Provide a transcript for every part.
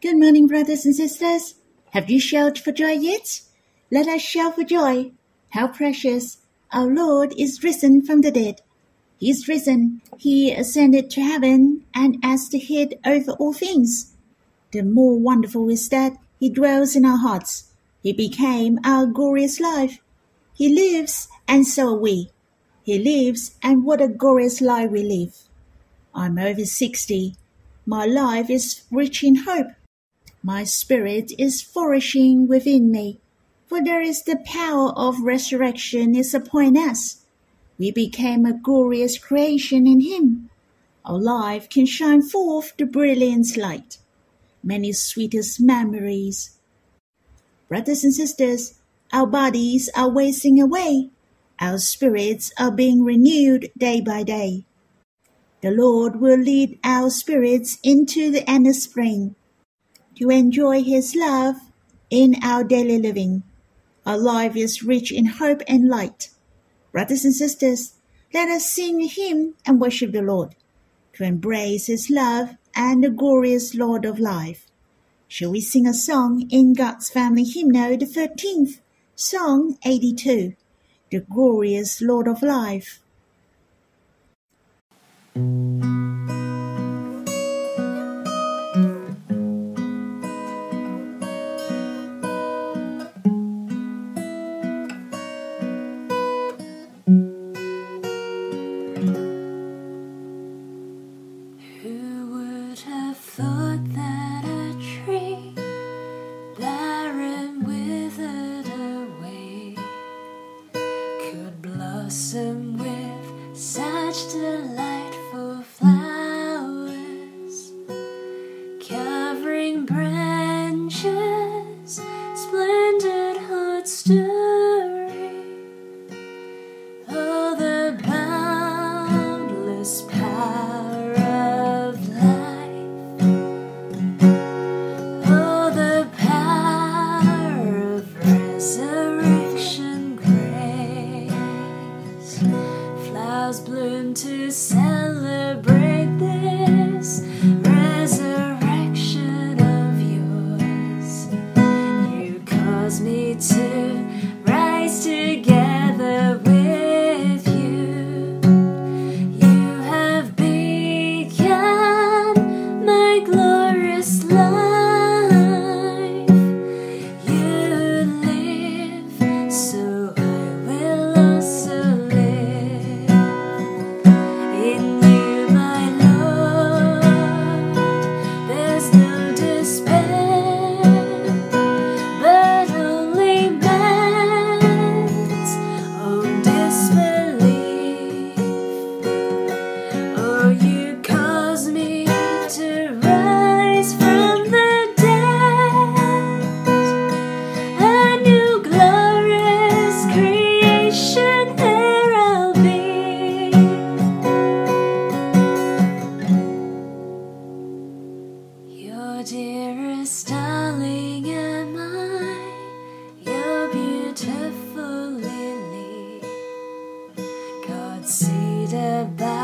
Good morning, brothers and sisters. Have you shouted for joy yet? Let us shout for joy. How precious! Our Lord is risen from the dead. He is risen. He ascended to heaven and as the head over all things. The more wonderful is that He dwells in our hearts. He became our glorious life. He lives, and so are we. He lives, and what a glorious life we live. I'm over 60. My life is rich in hope. My spirit is flourishing within me, for there is the power of resurrection is upon us. We became a glorious creation in Him. Our life can shine forth the brilliant light. Many sweetest memories. Brothers and sisters, our bodies are wasting away. Our spirits are being renewed day by day. The Lord will lead our spirits into the endless spring to enjoy His love in our daily living. Our life is rich in hope and light. Brothers and sisters, let us sing a hymn and worship the Lord, to embrace His love and the glorious Lord of life. Shall we sing a song in God's Family Hymnal, the 13th, Song 82, The Glorious Lord of Life? blossom Bye.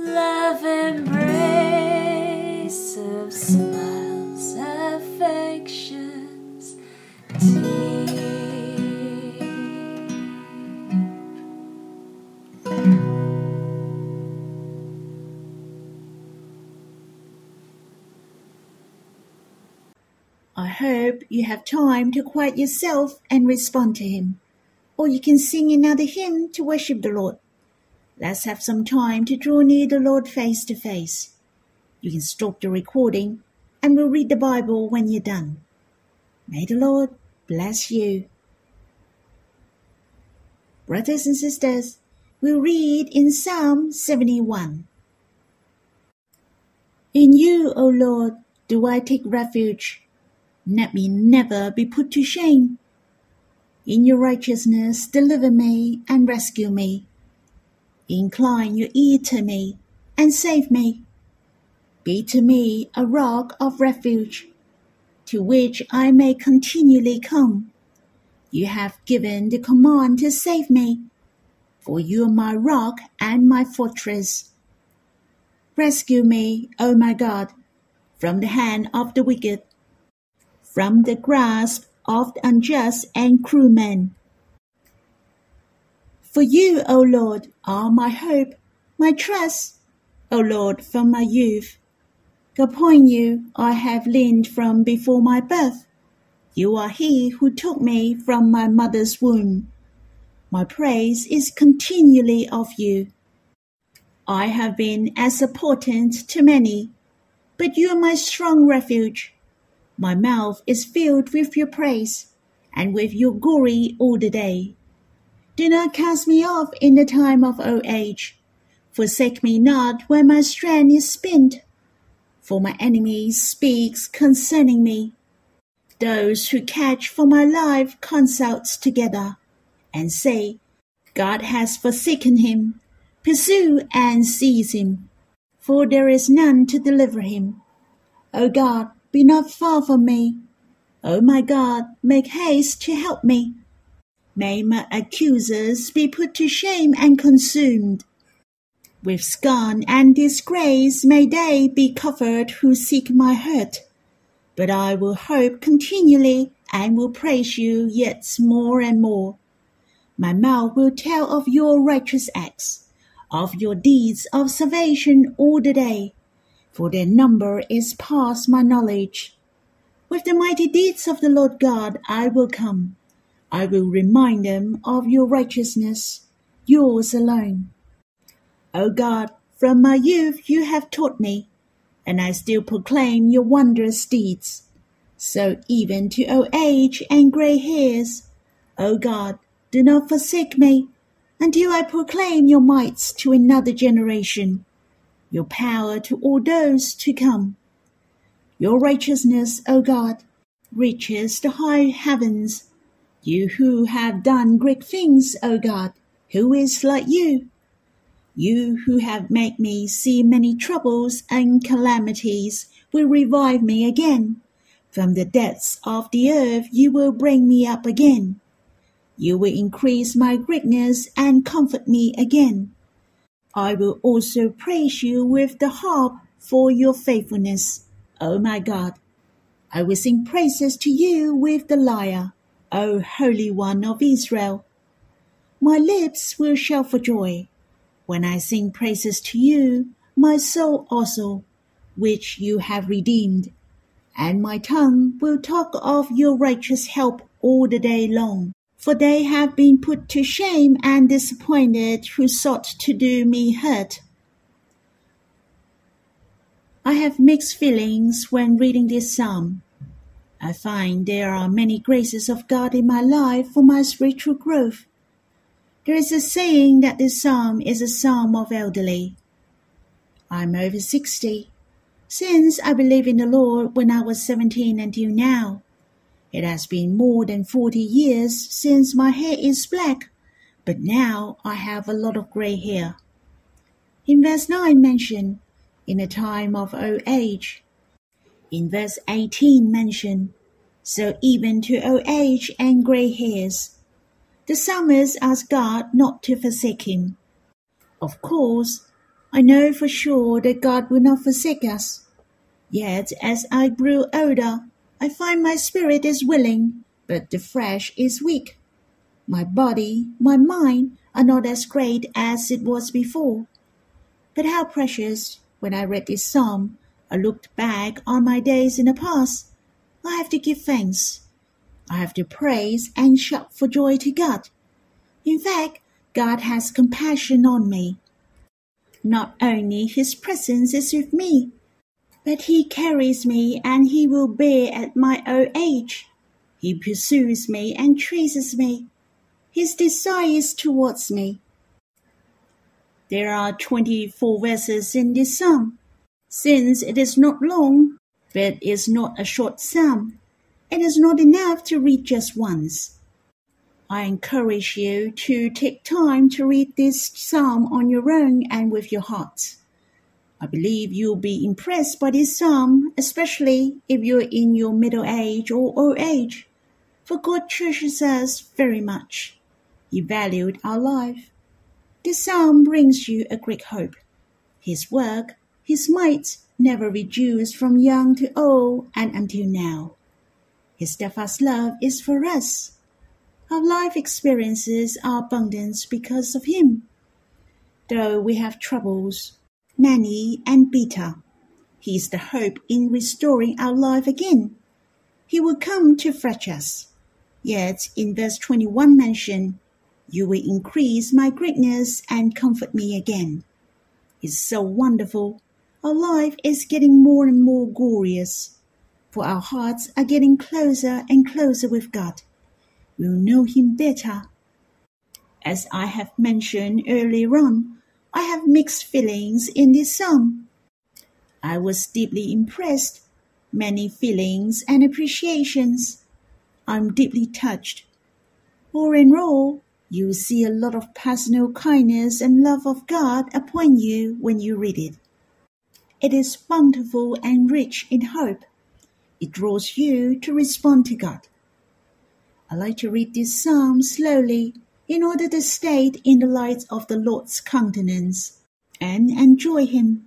Love embrace of smiles, affections. I hope you have time to quiet yourself and respond to Him. Or you can sing another hymn to worship the Lord. Let's have some time to draw near the Lord face to face. You can stop the recording and we'll read the Bible when you're done. May the Lord bless you. Brothers and sisters, we'll read in Psalm 71. In you, O Lord, do I take refuge. Let me never be put to shame. In your righteousness, deliver me and rescue me. Incline your ear to me and save me. Be to me a rock of refuge, to which I may continually come. You have given the command to save me, for you are my rock and my fortress. Rescue me, O my God, from the hand of the wicked, from the grasp of the unjust and cruel men. For you, O Lord, are my hope, my trust, O Lord, from my youth. Upon you I have leaned from before my birth. You are he who took me from my mother's womb. My praise is continually of you. I have been as a portent to many, but you are my strong refuge. My mouth is filled with your praise, and with your glory all the day. Do not cast me off in the time of old age. Forsake me not when my strength is spent. For my enemy speaks concerning me. Those who catch for my life consult together, and say, God has forsaken him. Pursue and seize him, for there is none to deliver him. O God, be not far from me. O my God, make haste to help me. May my accusers be put to shame and consumed. With scorn and disgrace may they be covered who seek my hurt. But I will hope continually and will praise you yet more and more. My mouth will tell of your righteous acts, of your deeds of salvation all the day, for their number is past my knowledge. With the mighty deeds of the Lord God I will come. I will remind them of your righteousness, yours alone. O God, from my youth you have taught me, and I still proclaim your wondrous deeds. So even to old age and grey hairs, O God, do not forsake me until I proclaim your mights to another generation, your power to all those to come. Your righteousness, O God, reaches the high heavens. You who have done great things, O God, who is like you? You who have made me see many troubles and calamities will revive me again. From the depths of the earth you will bring me up again. You will increase my greatness and comfort me again. I will also praise you with the harp for your faithfulness, O my God. I will sing praises to you with the lyre, O Holy One of Israel. My lips will shout for joy when I sing praises to you, my soul also, which you have redeemed. And my tongue will talk of your righteous help all the day long. For they have been put to shame and disappointed who sought to do me hurt. I have mixed feelings when reading this psalm. I find there are many graces of God in my life for my spiritual growth. There is a saying that this psalm is a psalm of elderly. I'm over 60. Since I believed in the Lord when I was 17 until now, it has been more than 40 years since my hair is black, but now I have a lot of gray hair. In verse 9 mentioned, in a time of old age. In verse 18 mentioned, so even to old age and gray hairs. The psalmist asks God not to forsake him. Of course, I know for sure that God will not forsake us. Yet as I grew older, I find my spirit is willing, but the flesh is weak. My body, my mind are not as great as it was before. But how precious, when I read this psalm, I looked back on my days in the past. I have to give thanks. I have to praise and shout for joy to God. In fact, God has compassion on me. Not only His presence is with me, but He carries me and He will bear at my old age. He pursues me and traces me. His desire is towards me. There are 24 verses in this psalm. Since it is not long, but is not a short psalm, it is not enough to read just once. I encourage you to take time to read this psalm on your own and with your heart. I believe you'll be impressed by this psalm, especially if you're in your middle age or old age. For God treasures us very much. He valued our life. This psalm brings you a great hope. His work, his might, never reduced from young to old and until now. His steadfast love is for us. Our life experiences are abundant because of Him. Though we have troubles, many and bitter, He is the hope in restoring our life again. He will come to fetch us. Yet in verse 21 mention, You will increase my greatness and comfort me again. It's so wonderful. Our life is getting more and more glorious, for our hearts are getting closer and closer with God We will know him better. As I have mentioned earlier on, I have mixed feelings in this psalm. I was deeply impressed, many feelings and appreciations. I'm deeply touched. All in all, you see a lot of personal kindness and love of God upon you when you read it. It is bountiful and rich in hope. It draws you to respond to God. I like to read this psalm slowly in order to stay in the light of the Lord's countenance and enjoy Him.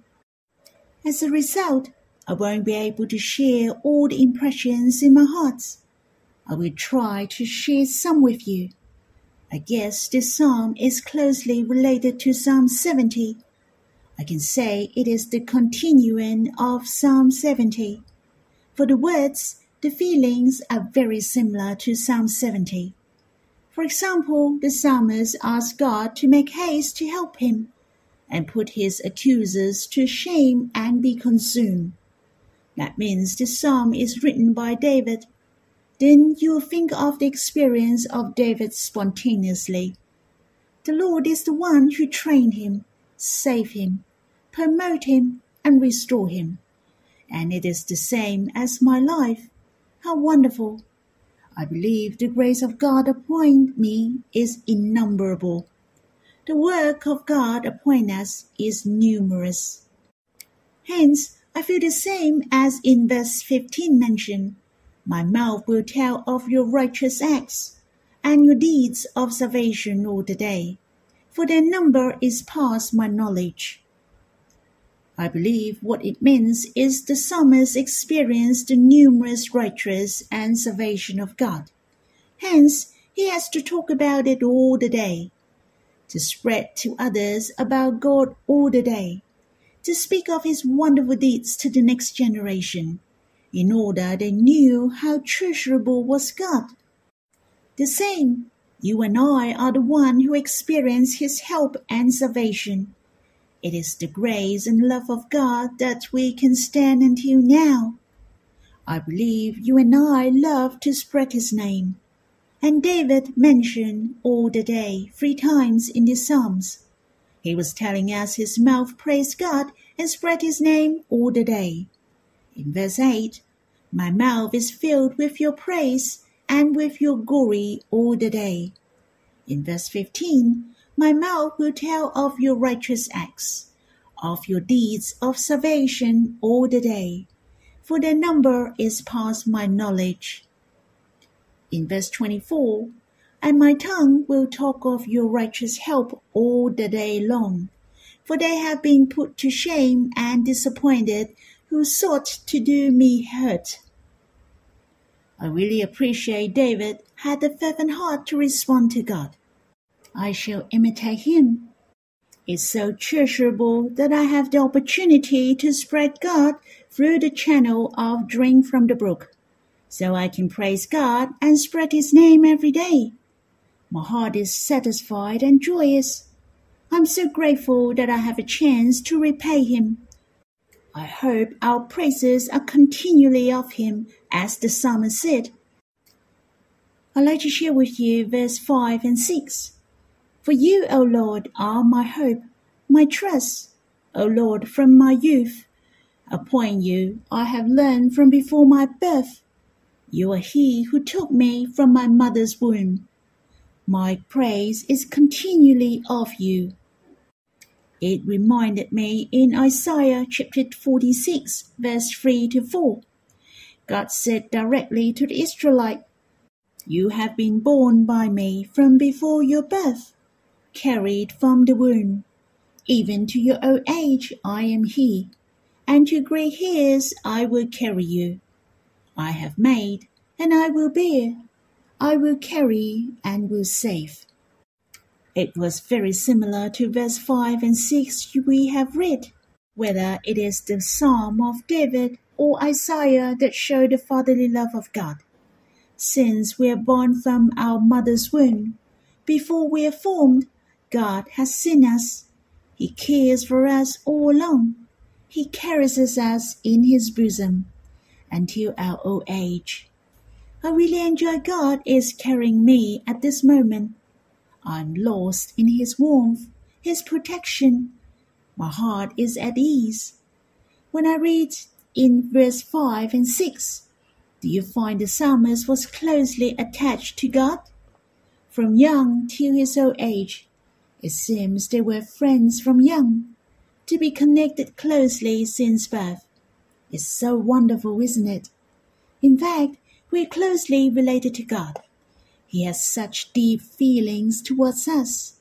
As a result, I won't be able to share all the impressions in my heart. I will try to share some with you. I guess this psalm is closely related to Psalm 70. I can say it is the continuing of Psalm 70. For the words the feelings are very similar to Psalm 70. For example, the psalmist asks God to make haste to help him and put his accusers to shame and be consumed. That means the psalm is written by David. Then you think of the experience of David spontaneously. The Lord is the one who trained him, saved him, promote him, and restore him. And it is the same as my life. How wonderful! I believe the grace of God upon me is innumerable. The work of God upon us is numerous. Hence, I feel the same as in verse 15 mentioned. My mouth will tell of your righteous acts and your deeds of salvation all the day. For their number is past my knowledge. I believe what it means is the psalmist experienced the numerous righteous and salvation of God. Hence, he has to talk about it all the day, to spread to others about God all the day, to speak of his wonderful deeds to the next generation, in order they knew how treasurable was God. The same, you and I are the one who experience his help and salvation. It is the grace and love of God that we can stand until now. I believe you and I love to spread his name. And David mentioned all the day three times in the Psalms. He was telling us his mouth praised God and spread his name all the day. In verse 8, my mouth is filled with your praise and with your glory all the day. In verse 15, my mouth will tell of your righteous acts, of your deeds of salvation all the day, for their number is past my knowledge. In verse 24, and my tongue will talk of your righteous help all the day long, for they have been put to shame and disappointed who sought to do me hurt. I really appreciate David had a fervent heart to respond to God. I shall imitate him. It's so treasurable that I have the opportunity to spread God through the channel of Drink from the Brook, so I can praise God and spread His name every day. My heart is satisfied and joyous. I'm so grateful that I have a chance to repay Him. I hope our praises are continually of Him, as the psalmist said. I'd like to share with you verse 5 and 6. For you, O Lord, are my hope, my trust. O Lord, from my youth, upon you I have learned from before my birth. You are he who took me from my mother's womb. My praise is continually of you. It reminded me in Isaiah chapter 46, verse 3 to 4. God said directly to the Israelite, You have been born by me from before your birth carried from the womb. Even to your old age I am he, and to grey hairs I will carry you. I have made, and I will bear. I will carry and will save. It was very similar to verse 5 and 6 we have read, whether it is the Psalm of David or Isaiah that show the fatherly love of God. Since we are born from our mother's womb, before we are formed, God has seen us. He cares for us all along. He carries us in his bosom until our old age. I really enjoy God is carrying me at this moment. I'm lost in his warmth, his protection. My heart is at ease. When I read in verse 5 and 6, do you find the psalmist was closely attached to God? From young till his old age, it seems they were friends from young, to be connected closely since birth. It's so wonderful, isn't it? In fact, we're closely related to God. He has such deep feelings towards us.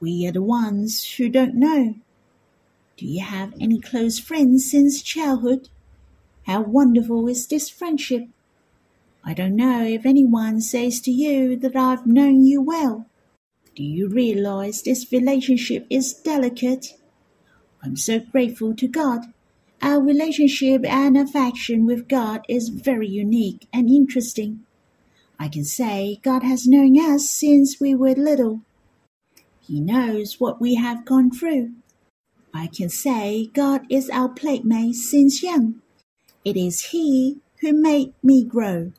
We are the ones who don't know. Do you have any close friends since childhood? How wonderful is this friendship! I don't know if anyone says to you that I've known you well. Do you realize this relationship is delicate? I'm so grateful to God. Our relationship and affection with God is very unique and interesting. I can say God has known us since we were little. He knows what we have gone through. I can say God is our playmate since young. It is He who made me grow.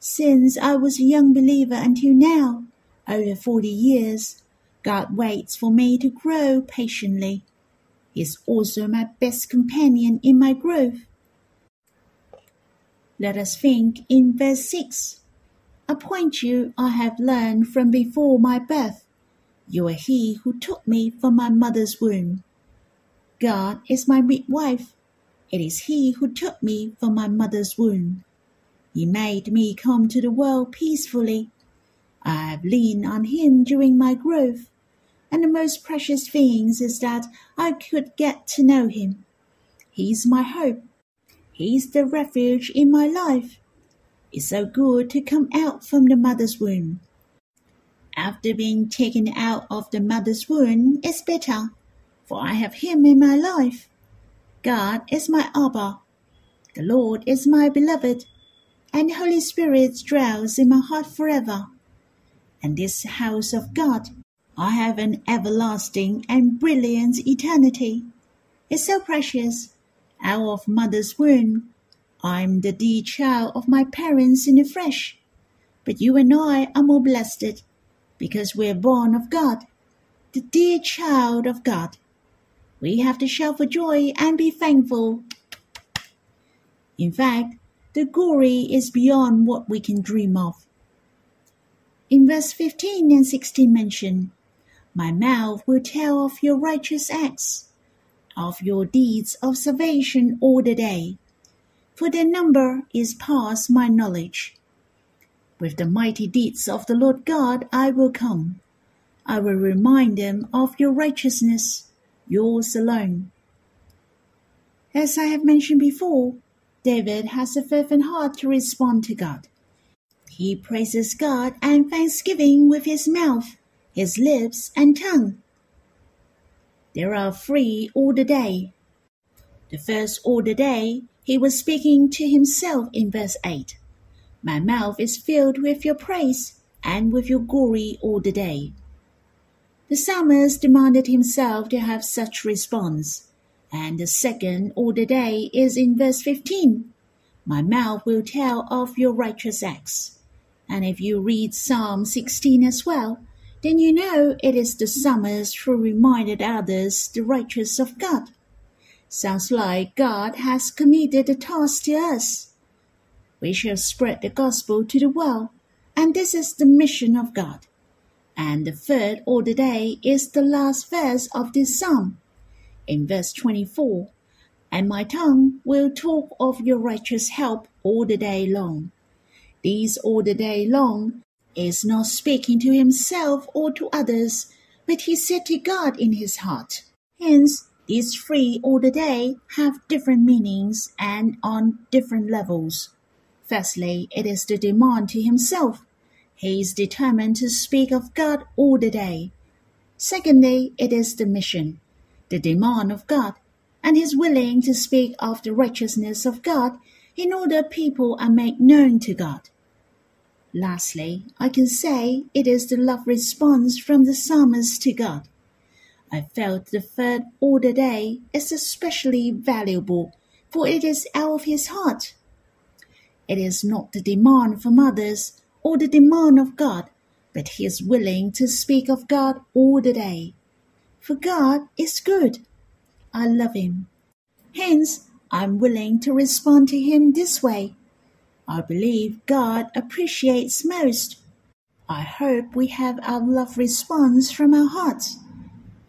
Since I was a young believer until now, over 40 years, God waits for me to grow patiently. He is also my best companion in my growth. Let us think in verse 6. A point you I have learned from before my birth. You are he who took me from my mother's womb. God is my midwife. It is he who took me from my mother's womb. He made me come to the world peacefully I have leaned on him during my growth. and the most precious things is that I could get to know him. He's my hope. He's the refuge in my life. It's so good to come out from the mother's womb. After being taken out of the mother's womb, it's better, for I have him in my life. God is my Abba. The Lord is my beloved, and Holy Spirit dwells in my heart forever. And this house of God, I have an everlasting and brilliant eternity. It's so precious. Out of mother's womb, I'm the dear child of my parents in the flesh. But you and I are more blessed because we're born of God, the dear child of God. We have to shout for joy and be thankful. In fact, the glory is beyond what we can dream of. In verse 15 and 16 mention, My mouth will tell of your righteous acts, of your deeds of salvation all the day, for their number is past my knowledge. With the mighty deeds of the Lord God I will come. I will remind them of your righteousness, yours alone. As I have mentioned before, David has a fervent heart to respond to God. He praises God and thanksgiving with his mouth, his lips, and tongue. There are three all the day. The first all the day, he was speaking to himself in verse 8. My mouth is filled with your praise and with your glory all the day. The psalmist demanded himself to have such response, and the second all the day is in verse 15. My mouth will tell of your righteous acts. And if you read Psalm 16 as well, then you know it is the psalmist who reminded others the righteous of God. Sounds like God has committed the task to us. We shall spread the gospel to the world, and this is the mission of God. And the third order day is the last verse of this psalm. In verse 24, and my tongue will talk of your righteous help all the day long. These all the day long is not speaking to himself or to others, but he said to God in his heart. Hence, these free all the day have different meanings and on different levels. Firstly, it is the demand to himself. He is determined to speak of God all the day. Secondly, it is the mission, the demand of God, and he is willing to speak of the righteousness of God in order people are made known to God. Lastly, I can say it is the love response from the psalmist to God. I felt the third order day is especially valuable, for it is out of his heart. It is not the demand from others or the demand of God, but he is willing to speak of God all the day. For God is good. I love him. Hence, I'm willing to respond to him this way. I believe God appreciates most. I hope we have our love response from our hearts.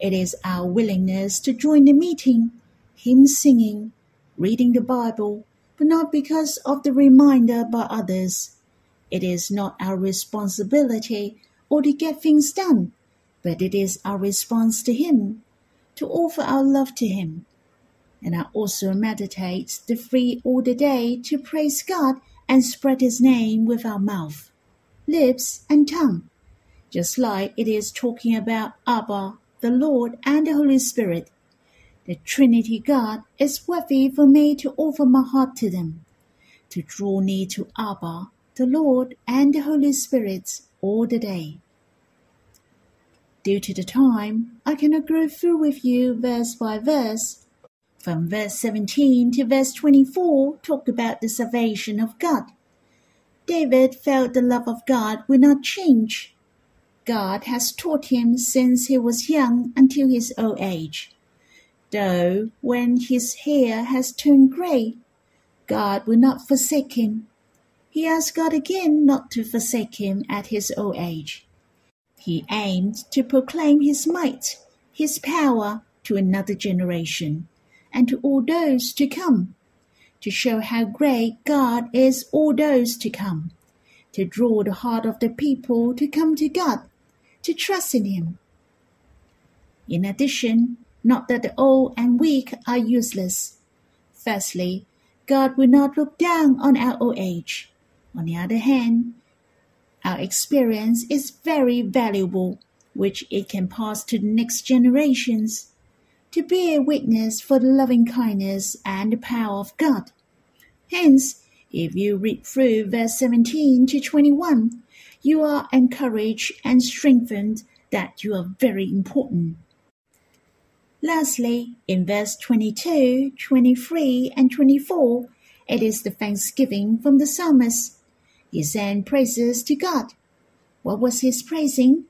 It is our willingness to join the meeting, hymn singing, reading the Bible, but not because of the reminder by others. It is not our responsibility or to get things done, but it is our response to Him, to offer our love to Him. And I also meditate the free all the day to praise God and spread His name with our mouth, lips, and tongue, just like it is talking about Abba, the Lord, and the Holy Spirit the Trinity God is worthy for me to offer my heart to them, to draw near to Abba, the Lord, and the Holy Spirit all the day. Due to the time, I cannot go through with you verse by verse. From verse 17 to verse 24 talk about the salvation of God. David felt the love of God will not change. God has taught him since he was young until his old age though when his hair has turned grey, God will not forsake him. He asked God again not to forsake him at his old age. He aimed to proclaim his might, his power to another generation, and to all those to come, to show how great God is all those to come, to draw the heart of the people to come to God, to trust in him. In addition, not that the old and weak are useless. Firstly, God will not look down on our old age. On the other hand, our experience is very valuable, which it can pass to the next generations, to be a witness for the loving kindness and the power of God. Hence, if you read through verse 17 to 21, you are encouraged and strengthened that you are very important. Lastly, in verse 22, 23, and 24, it is the thanksgiving from the psalmist. He sang praises to God. What was his praising?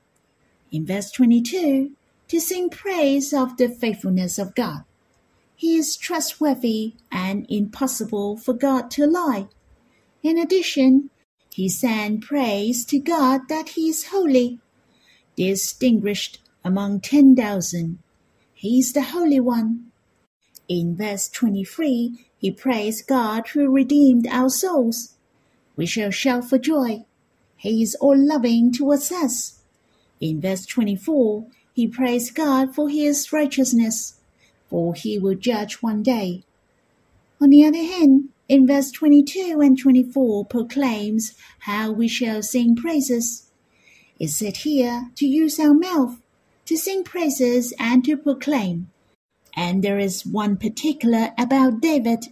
In verse 22, to sing praise of the faithfulness of God. He is trustworthy and impossible for God to lie. In addition, he sang praise to God that he is holy, distinguished among ten thousand. He is the Holy One. In verse 23, he praised God who redeemed our souls. We shall shout for joy. He is all loving towards us. In verse 24, he praised God for his righteousness, for he will judge one day. On the other hand, in verse 22 and 24 proclaims how we shall sing praises. It said here to use our mouth, to sing praises and to proclaim. And there is one particular about David,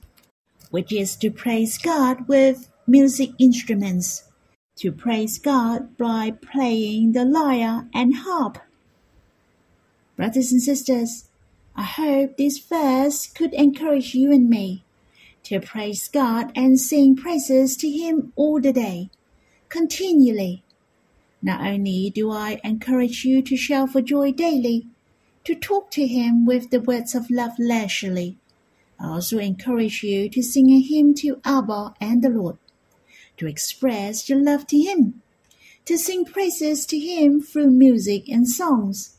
which is to praise God with music instruments, to praise God by playing the lyre and harp. Brothers and sisters, I hope this verse could encourage you and me to praise God and sing praises to Him all the day, continually. Not only do I encourage you to shout for joy daily, to talk to Him with the words of love leisurely, I also encourage you to sing a hymn to Abba and the Lord, to express your love to Him, to sing praises to Him through music and songs.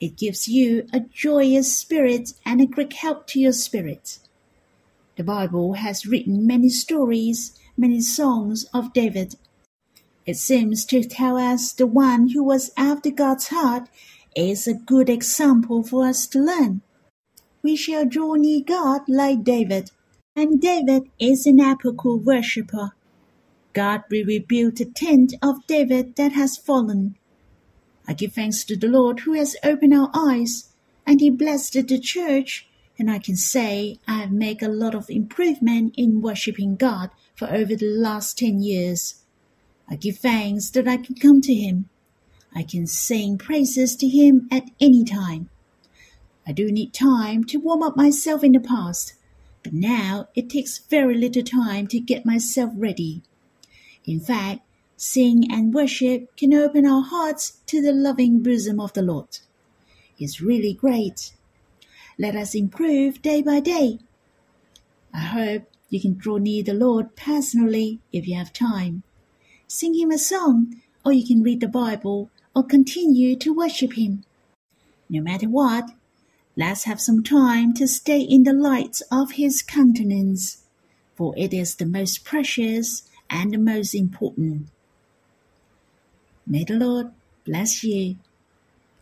It gives you a joyous spirit and a great help to your spirit. The Bible has written many stories, many songs of David. It seems to tell us the one who was after God's heart is a good example for us to learn. We shall draw near God like David, and David is an apical worshipper. God will rebuild the tent of David that has fallen. I give thanks to the Lord who has opened our eyes, and he blessed the church, and I can say I have made a lot of improvement in worshiping God for over the last ten years. I give thanks that I can come to him. I can sing praises to him at any time. I do need time to warm up myself in the past, but now it takes very little time to get myself ready. In fact, sing and worship can open our hearts to the loving bosom of the Lord. It's really great. Let us improve day by day. I hope you can draw near the Lord personally if you have time. Sing Him a song, or you can read the Bible, or continue to worship Him. No matter what, let's have some time to stay in the light of His countenance, for it is the most precious and the most important. May the Lord bless you.